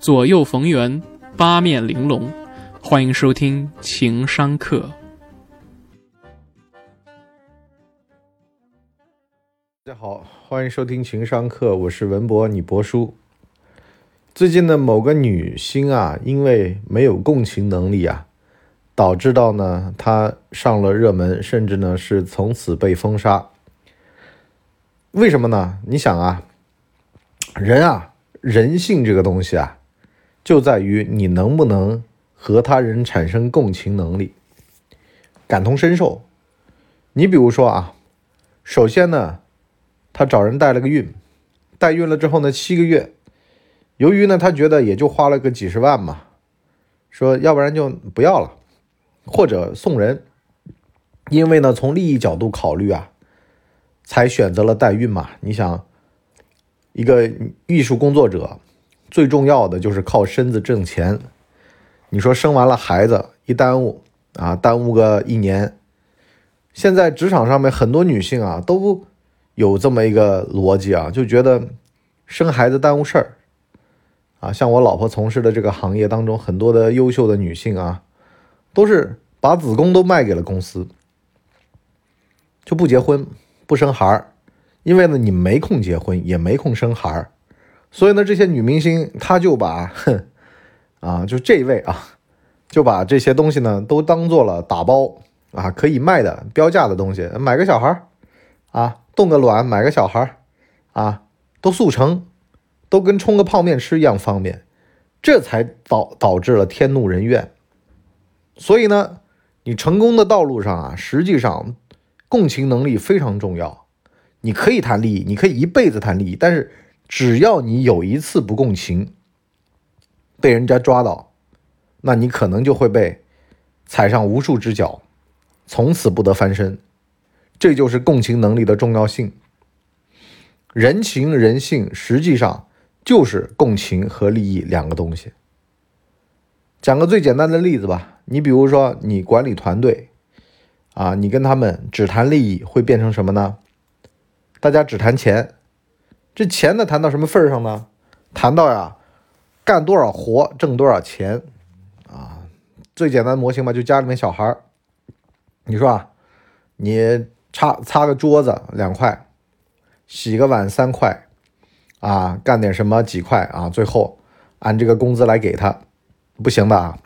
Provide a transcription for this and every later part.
左右逢源，八面玲珑。欢迎收听情商课。大家好，欢迎收听情商课，我是文博，你博叔。最近的某个女星啊，因为没有共情能力啊，导致到呢她上了热门，甚至呢是从此被封杀。为什么呢？你想啊，人啊，人性这个东西啊。就在于你能不能和他人产生共情能力、感同身受。你比如说啊，首先呢，他找人代了个孕，代孕了之后呢，七个月，由于呢他觉得也就花了个几十万嘛，说要不然就不要了，或者送人，因为呢从利益角度考虑啊，才选择了代孕嘛。你想，一个艺术工作者。最重要的就是靠身子挣钱。你说生完了孩子一耽误啊，耽误个一年。现在职场上面很多女性啊都有这么一个逻辑啊，就觉得生孩子耽误事儿啊。像我老婆从事的这个行业当中，很多的优秀的女性啊，都是把子宫都卖给了公司，就不结婚不生孩儿，因为呢你没空结婚，也没空生孩儿。所以呢，这些女明星她就把，哼，啊，就这位啊，就把这些东西呢都当做了打包啊，可以卖的标价的东西，买个小孩儿啊，冻个卵，买个小孩儿啊，都速成，都跟冲个泡面吃一样方便，这才导导致了天怒人怨。所以呢，你成功的道路上啊，实际上共情能力非常重要。你可以谈利益，你可以一辈子谈利益，但是。只要你有一次不共情，被人家抓到，那你可能就会被踩上无数只脚，从此不得翻身。这就是共情能力的重要性。人情人性实际上就是共情和利益两个东西。讲个最简单的例子吧，你比如说你管理团队，啊，你跟他们只谈利益，会变成什么呢？大家只谈钱。这钱呢，谈到什么份上呢？谈到呀，干多少活挣多少钱啊？最简单的模型吧，就家里面小孩儿，你说啊，你擦擦个桌子两块，洗个碗三块，啊，干点什么几块啊？最后按这个工资来给他，不行的啊！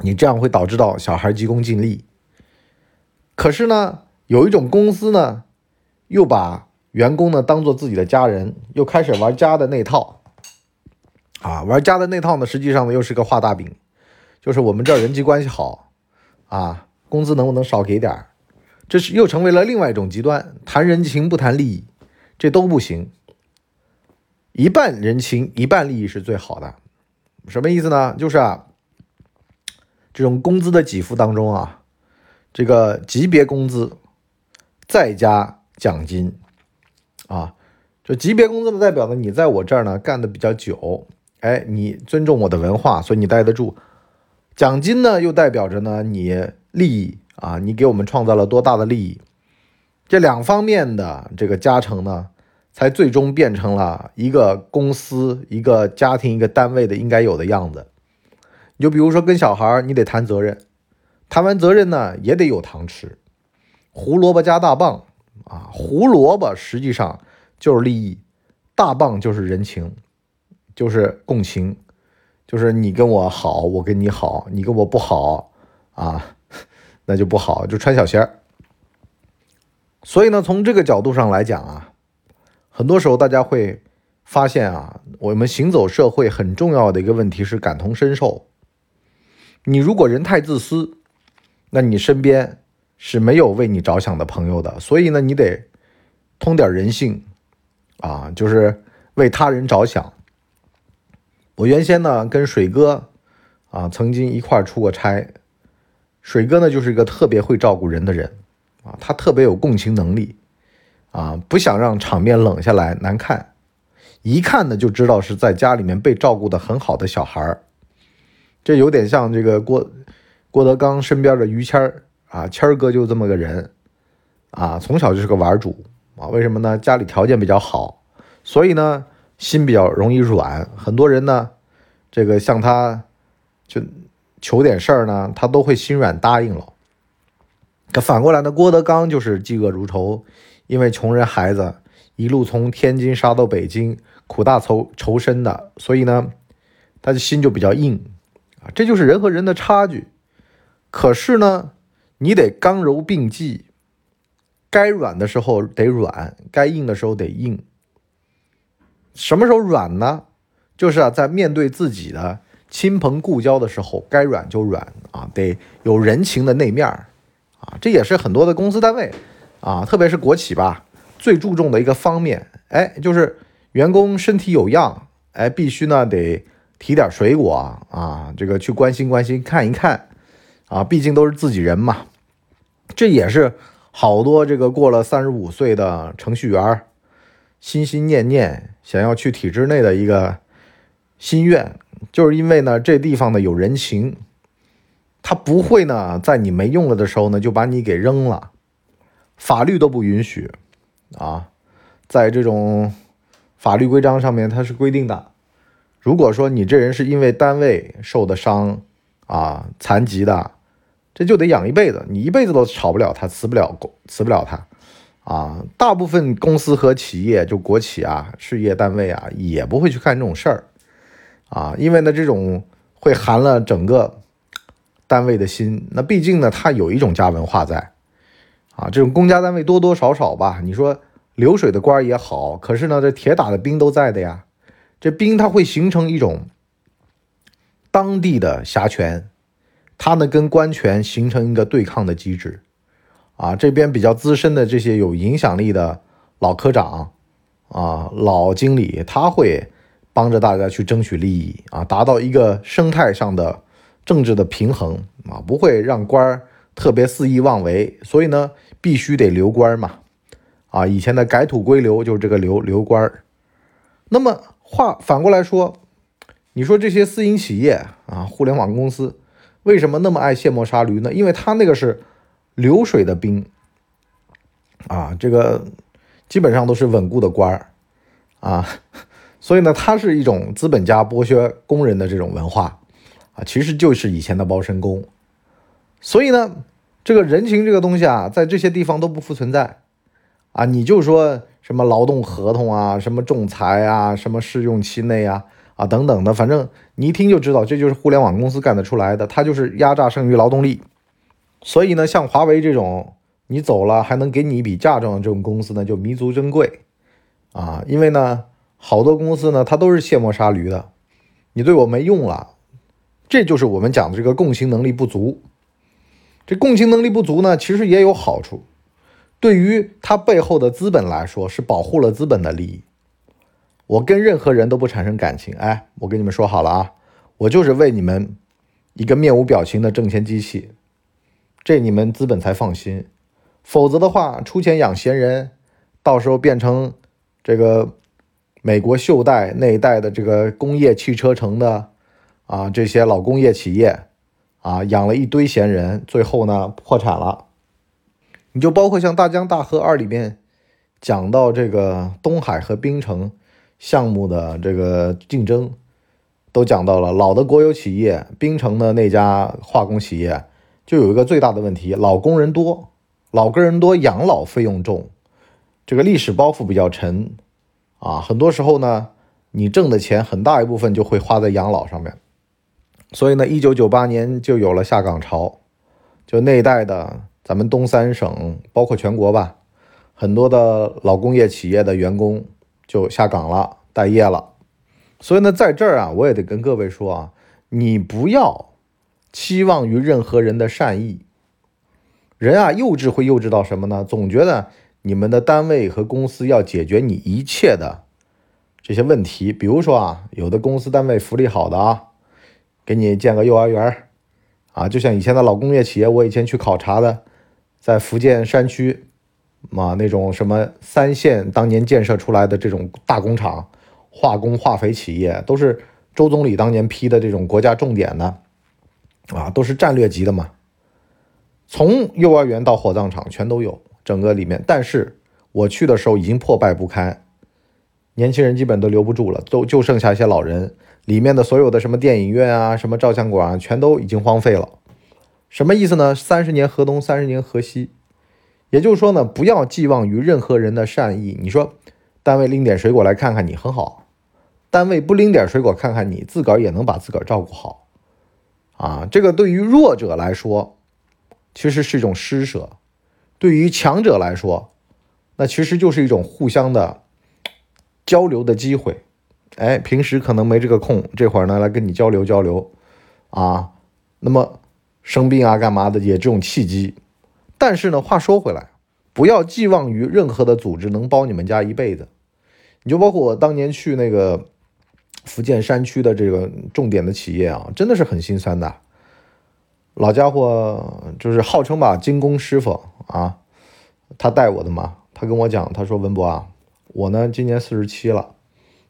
你这样会导致到小孩急功近利。可是呢，有一种公司呢，又把员工呢，当做自己的家人，又开始玩家的那套，啊，玩家的那套呢，实际上呢，又是个画大饼，就是我们这人际关系好，啊，工资能不能少给点儿？这是又成为了另外一种极端，谈人情不谈利益，这都不行。一半人情，一半利益是最好的。什么意思呢？就是啊，这种工资的给付当中啊，这个级别工资再加奖金。啊，就级别工资的代表呢，你在我这儿呢干的比较久，哎，你尊重我的文化，所以你待得住。奖金呢，又代表着呢你利益啊，你给我们创造了多大的利益？这两方面的这个加成呢，才最终变成了一个公司、一个家庭、一个单位的应该有的样子。你就比如说跟小孩，你得谈责任，谈完责任呢，也得有糖吃，胡萝卜加大棒。啊，胡萝卜实际上就是利益，大棒就是人情，就是共情，就是你跟我好，我跟你好，你跟我不好啊，那就不好，就穿小鞋儿。所以呢，从这个角度上来讲啊，很多时候大家会发现啊，我们行走社会很重要的一个问题是感同身受。你如果人太自私，那你身边。是没有为你着想的朋友的，所以呢，你得通点人性啊，就是为他人着想。我原先呢跟水哥啊曾经一块出过差，水哥呢就是一个特别会照顾人的人啊，他特别有共情能力啊，不想让场面冷下来难看，一看呢就知道是在家里面被照顾的很好的小孩儿，这有点像这个郭郭德纲身边的于谦儿。啊，谦儿哥就这么个人，啊，从小就是个玩主啊。为什么呢？家里条件比较好，所以呢，心比较容易软。很多人呢，这个向他就求点事儿呢，他都会心软答应了。可反过来呢，郭德纲就是嫉恶如仇，因为穷人孩子一路从天津杀到北京，苦大仇仇深的，所以呢，他的心就比较硬啊。这就是人和人的差距。可是呢，你得刚柔并济，该软的时候得软，该硬的时候得硬。什么时候软呢？就是啊，在面对自己的亲朋故交的时候，该软就软啊，得有人情的那面儿。啊，这也是很多的公司单位啊，特别是国企吧，最注重的一个方面。哎，就是员工身体有恙，哎，必须呢得提点水果啊，这个去关心关心，看一看啊，毕竟都是自己人嘛。这也是好多这个过了三十五岁的程序员心心念念想要去体制内的一个心愿，就是因为呢这地方呢有人情。他不会呢，在你没用了的时候呢，就把你给扔了，法律都不允许啊。在这种法律规章上面，它是规定的，如果说你这人是因为单位受的伤啊，残疾的，这就得养一辈子，你一辈子都炒不了他，辞不了工辞不了他啊。大部分公司和企业，就国企啊，事业单位啊，也不会去干这种事儿啊，因为呢，这种会寒了整个。单位的心，那毕竟呢，它有一种家文化在，啊，这种公家单位多多少少吧。你说流水的官也好，可是呢，这铁打的兵都在的呀。这兵它会形成一种当地的辖权，它呢跟官权形成一个对抗的机制，啊，这边比较资深的这些有影响力的老科长，啊，老经理，他会帮着大家去争取利益，啊，达到一个生态上的。政治的平衡啊，不会让官儿特别肆意妄为，所以呢，必须得留官嘛。啊，以前的改土归流就是这个留留官儿。那么话反过来说，你说这些私营企业啊，互联网公司为什么那么爱卸磨杀驴呢？因为他那个是流水的兵啊，这个基本上都是稳固的官儿啊，所以呢，它是一种资本家剥削工人的这种文化啊。其实就是以前的包身工，所以呢，这个人情这个东西啊，在这些地方都不复存在啊。你就说什么劳动合同啊，什么仲裁啊，什么试用期内啊啊等等的，反正你一听就知道，这就是互联网公司干得出来的，它就是压榨剩余劳动力。所以呢，像华为这种，你走了还能给你一笔嫁妆的这种公司呢，就弥足珍贵啊。因为呢，好多公司呢，它都是卸磨杀驴的，你对我没用了。这就是我们讲的这个共情能力不足。这共情能力不足呢，其实也有好处，对于他背后的资本来说，是保护了资本的利益。我跟任何人都不产生感情，哎，我跟你们说好了啊，我就是为你们一个面无表情的挣钱机器，这你们资本才放心。否则的话，出钱养闲人，到时候变成这个美国袖带那一带的这个工业汽车城的。啊，这些老工业企业，啊，养了一堆闲人，最后呢破产了。你就包括像《大江大河二》里面讲到这个东海和滨城项目的这个竞争，都讲到了老的国有企业滨城的那家化工企业，就有一个最大的问题：老工人多，老工人多，养老费用重，这个历史包袱比较沉。啊，很多时候呢，你挣的钱很大一部分就会花在养老上面。所以呢，一九九八年就有了下岗潮，就那一代的咱们东三省，包括全国吧，很多的老工业企业的员工就下岗了，待业了。所以呢，在这儿啊，我也得跟各位说啊，你不要期望于任何人的善意。人啊，幼稚会幼稚到什么呢？总觉得你们的单位和公司要解决你一切的这些问题。比如说啊，有的公司单位福利好的啊。给你建个幼儿园啊，就像以前的老工业企业，我以前去考察的，在福建山区，嘛那种什么三线当年建设出来的这种大工厂，化工化肥企业，都是周总理当年批的这种国家重点的，啊，都是战略级的嘛。从幼儿园到火葬场全都有，整个里面，但是我去的时候已经破败不堪，年轻人基本都留不住了，都就剩下一些老人。里面的所有的什么电影院啊、什么照相馆啊，全都已经荒废了。什么意思呢？三十年河东，三十年河西。也就是说呢，不要寄望于任何人的善意。你说，单位拎点水果来看看你很好，单位不拎点水果看看你，自个儿也能把自个儿照顾好。啊，这个对于弱者来说，其实是一种施舍；对于强者来说，那其实就是一种互相的交流的机会。哎，平时可能没这个空，这会儿呢来跟你交流交流，啊，那么生病啊干嘛的也这种契机。但是呢，话说回来，不要寄望于任何的组织能包你们家一辈子。你就包括我当年去那个福建山区的这个重点的企业啊，真的是很心酸的。老家伙就是号称吧精工师傅啊，他带我的嘛，他跟我讲，他说文博啊，我呢今年四十七了，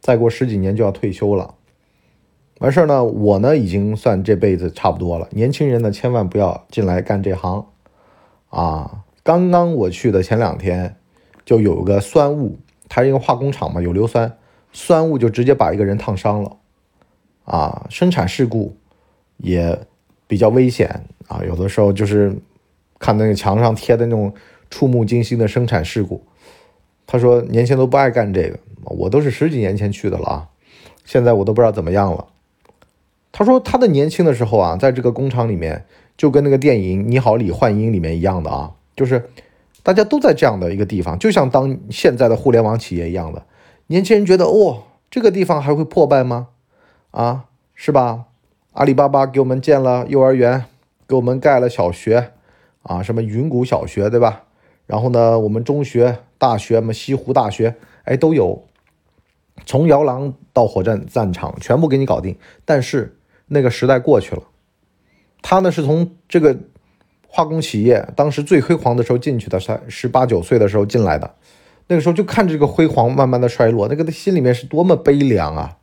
再过十几年就要退休了。完事儿呢，我呢已经算这辈子差不多了。年轻人呢，千万不要进来干这行。啊，刚刚我去的前两天，就有个酸雾，它是一个化工厂嘛，有硫酸，酸雾就直接把一个人烫伤了。啊，生产事故也比较危险啊，有的时候就是看那个墙上贴的那种触目惊心的生产事故。他说年轻都不爱干这个，我都是十几年前去的了啊，现在我都不知道怎么样了。他说他的年轻的时候啊，在这个工厂里面。就跟那个电影《你好，李焕英》里面一样的啊，就是大家都在这样的一个地方，就像当现在的互联网企业一样的，年轻人觉得哦，这个地方还会破败吗？啊，是吧？阿里巴巴给我们建了幼儿园，给我们盖了小学，啊，什么云谷小学，对吧？然后呢，我们中学、大学嘛，西湖大学，哎，都有，从摇篮到火战战场，全部给你搞定。但是那个时代过去了。他呢是从这个化工企业当时最辉煌的时候进去的，才十八九岁的时候进来的，那个时候就看这个辉煌慢慢的衰落，那个他心里面是多么悲凉啊！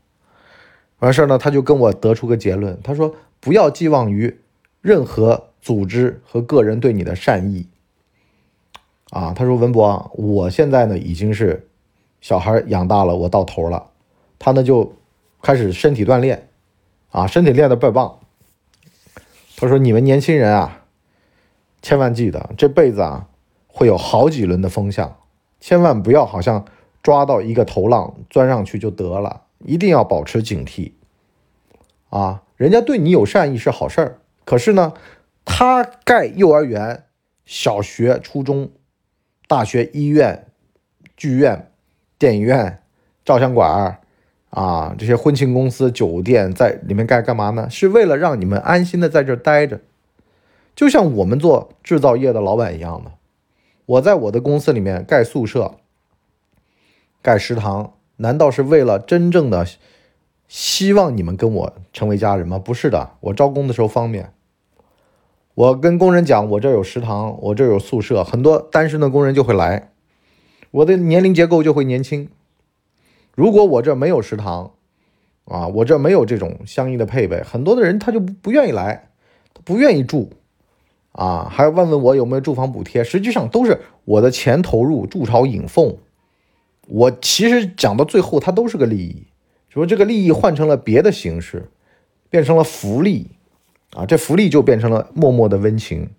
完事儿呢，他就跟我得出个结论，他说不要寄望于任何组织和个人对你的善意啊。他说文博，我现在呢已经是小孩养大了，我到头了，他呢就开始身体锻炼啊，身体练得倍棒。他说：“你们年轻人啊，千万记得这辈子啊会有好几轮的风向，千万不要好像抓到一个头浪钻上去就得了，一定要保持警惕。啊，人家对你有善意是好事儿，可是呢，他盖幼儿园、小学、初中、大学、医院、剧院、电影院、照相馆儿。”啊，这些婚庆公司、酒店在里面盖干嘛呢？是为了让你们安心的在这待着，就像我们做制造业的老板一样的。我在我的公司里面盖宿舍、盖食堂，难道是为了真正的希望你们跟我成为家人吗？不是的，我招工的时候方便。我跟工人讲，我这有食堂，我这有宿舍，很多单身的工人就会来，我的年龄结构就会年轻。如果我这没有食堂，啊，我这没有这种相应的配备，很多的人他就不愿意来，他不愿意住，啊，还问问我有没有住房补贴，实际上都是我的钱投入，筑巢引凤。我其实讲到最后，它都是个利益，说这个利益换成了别的形式，变成了福利，啊，这福利就变成了默默的温情。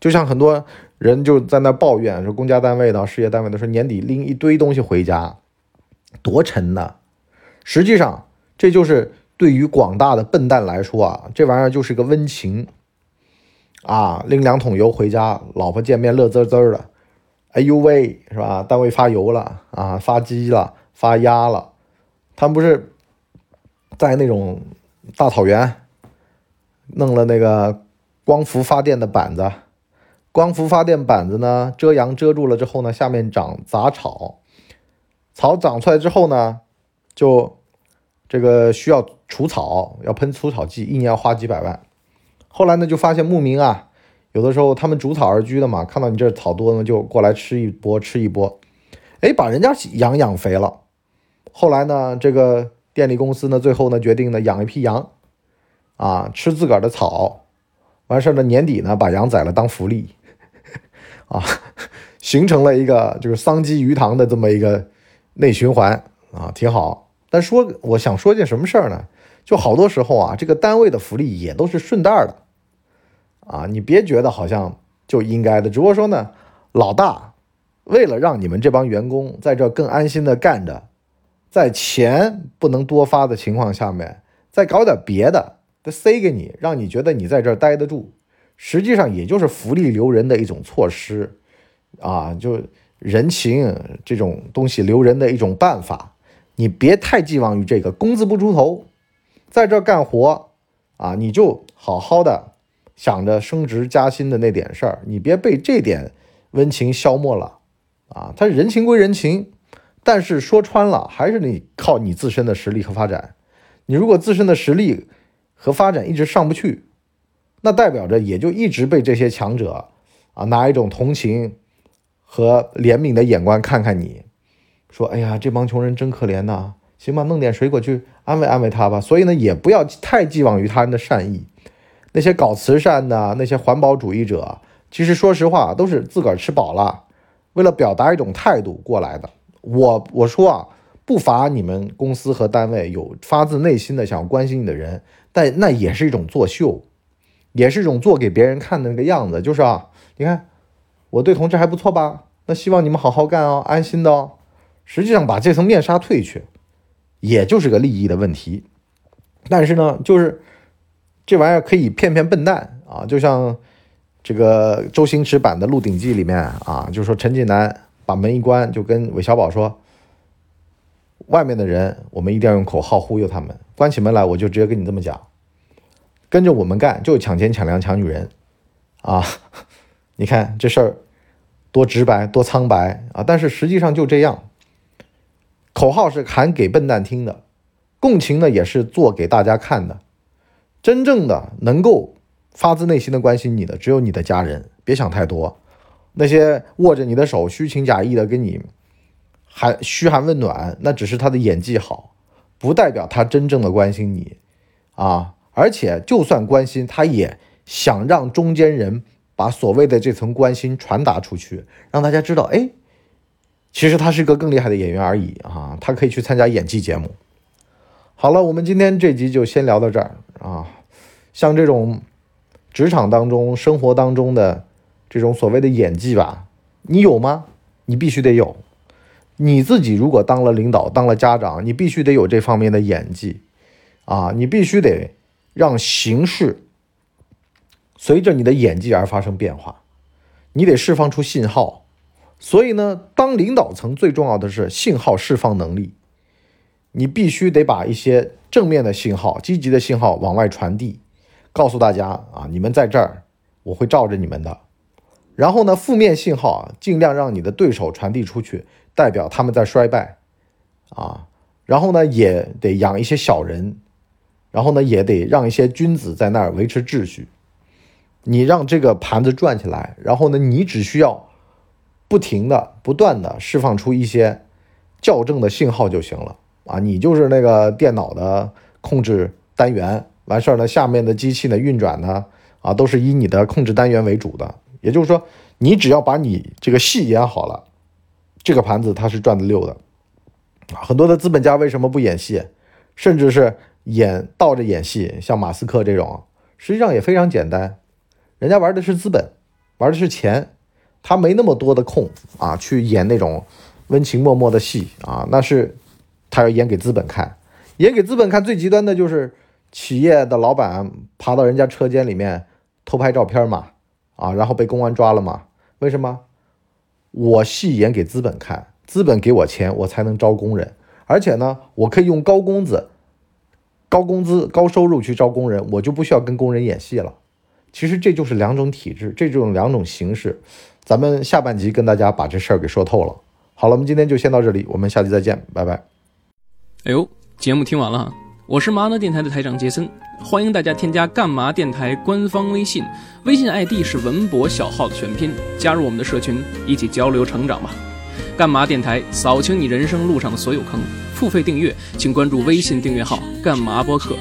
就像很多人就在那抱怨说，公家单位的、事业单位的说年底拎一堆东西回家。多沉呐！实际上，这就是对于广大的笨蛋来说啊，这玩意儿就是个温情啊！拎两桶油回家，老婆见面乐滋滋的。哎呦喂，是吧？单位发油了啊，发鸡了，发鸭了。他们不是在那种大草原弄了那个光伏发电的板子，光伏发电板子呢，遮阳遮住了之后呢，下面长杂草。草长出来之后呢，就这个需要除草，要喷除草剂，一年要花几百万。后来呢，就发现牧民啊，有的时候他们逐草而居的嘛，看到你这草多呢，就过来吃一波，吃一波，哎，把人家羊养肥了。后来呢，这个电力公司呢，最后呢，决定呢，养一批羊，啊，吃自个儿的草，完事儿呢，年底呢，把羊宰了当福利，啊，形成了一个就是桑基鱼塘的这么一个。内循环啊，挺好。但说我想说件什么事儿呢？就好多时候啊，这个单位的福利也都是顺带的，啊，你别觉得好像就应该的，只不过说呢，老大为了让你们这帮员工在这更安心的干着，在钱不能多发的情况下面，再搞点别的，再塞给你，让你觉得你在这待得住，实际上也就是福利留人的一种措施，啊，就人情这种东西留人的一种办法，你别太寄望于这个工资不出头。在这干活啊，你就好好的想着升职加薪的那点事儿，你别被这点温情消磨了啊！他人情归人情，但是说穿了，还是你靠你自身的实力和发展。你如果自身的实力和发展一直上不去，那代表着也就一直被这些强者啊拿一种同情和怜悯的眼光看看你，说：“哎呀，这帮穷人真可怜呐。”行吧，弄点水果去安慰安慰他吧。所以呢，也不要太寄望于他人的善意。那些搞慈善的、那些环保主义者，其实说实话都是自个儿吃饱了，为了表达一种态度过来的。我我说啊，不乏你们公司和单位有发自内心的想要关心你的人，但那也是一种作秀，也是一种做给别人看的那个样子。就是啊，你看我对同志还不错吧？那希望你们好好干哦，安心的哦。实际上把这层面纱褪去。也就是个利益的问题，但是呢，就是这玩意儿可以骗骗笨蛋啊！就像这个周星驰版的《鹿鼎记》里面啊，就说陈近南把门一关，就跟韦小宝说：“外面的人，我们一定要用口号忽悠他们。关起门来，我就直接跟你这么讲，跟着我们干，就抢钱、抢粮、抢女人啊！你看这事儿多直白、多苍白啊！但是实际上就这样。”口号是喊给笨蛋听的，共情呢也是做给大家看的。真正的能够发自内心的关心你的，只有你的家人。别想太多，那些握着你的手虚情假意的跟你寒嘘寒问暖，那只是他的演技好，不代表他真正的关心你啊！而且就算关心，他也想让中间人把所谓的这层关心传达出去，让大家知道，哎。其实他是一个更厉害的演员而已啊，他可以去参加演技节目。好了，我们今天这集就先聊到这儿啊。像这种职场当中、生活当中的这种所谓的演技吧，你有吗？你必须得有。你自己如果当了领导、当了家长，你必须得有这方面的演技啊，你必须得让形势随着你的演技而发生变化，你得释放出信号。所以呢，当领导层最重要的是信号释放能力，你必须得把一些正面的信号、积极的信号往外传递，告诉大家啊，你们在这儿，我会罩着你们的。然后呢，负面信号啊，尽量让你的对手传递出去，代表他们在衰败啊。然后呢，也得养一些小人，然后呢，也得让一些君子在那儿维持秩序。你让这个盘子转起来，然后呢，你只需要。不停的、不断的释放出一些校正的信号就行了啊！你就是那个电脑的控制单元，完事儿呢，下面的机器呢运转呢啊，都是以你的控制单元为主的。也就是说，你只要把你这个戏演好了，这个盘子它是转的溜的。很多的资本家为什么不演戏，甚至是演倒着演戏？像马斯克这种，实际上也非常简单，人家玩的是资本，玩的是钱。他没那么多的空啊，去演那种温情脉脉的戏啊，那是他要演给资本看，演给资本看。最极端的就是企业的老板爬到人家车间里面偷拍照片嘛，啊，然后被公安抓了嘛？为什么？我戏演给资本看，资本给我钱，我才能招工人，而且呢，我可以用高工资、高工资、高收入去招工人，我就不需要跟工人演戏了。其实这就是两种体制，这种两种形式。咱们下半集跟大家把这事儿给说透了。好了，我们今天就先到这里，我们下期再见，拜拜。哎呦，节目听完了，我是麻辣电台的台长杰森，欢迎大家添加干嘛电台官方微信，微信 ID 是文博小号的全拼，加入我们的社群，一起交流成长吧。干嘛电台扫清你人生路上的所有坑，付费订阅请关注微信订阅号干嘛播客。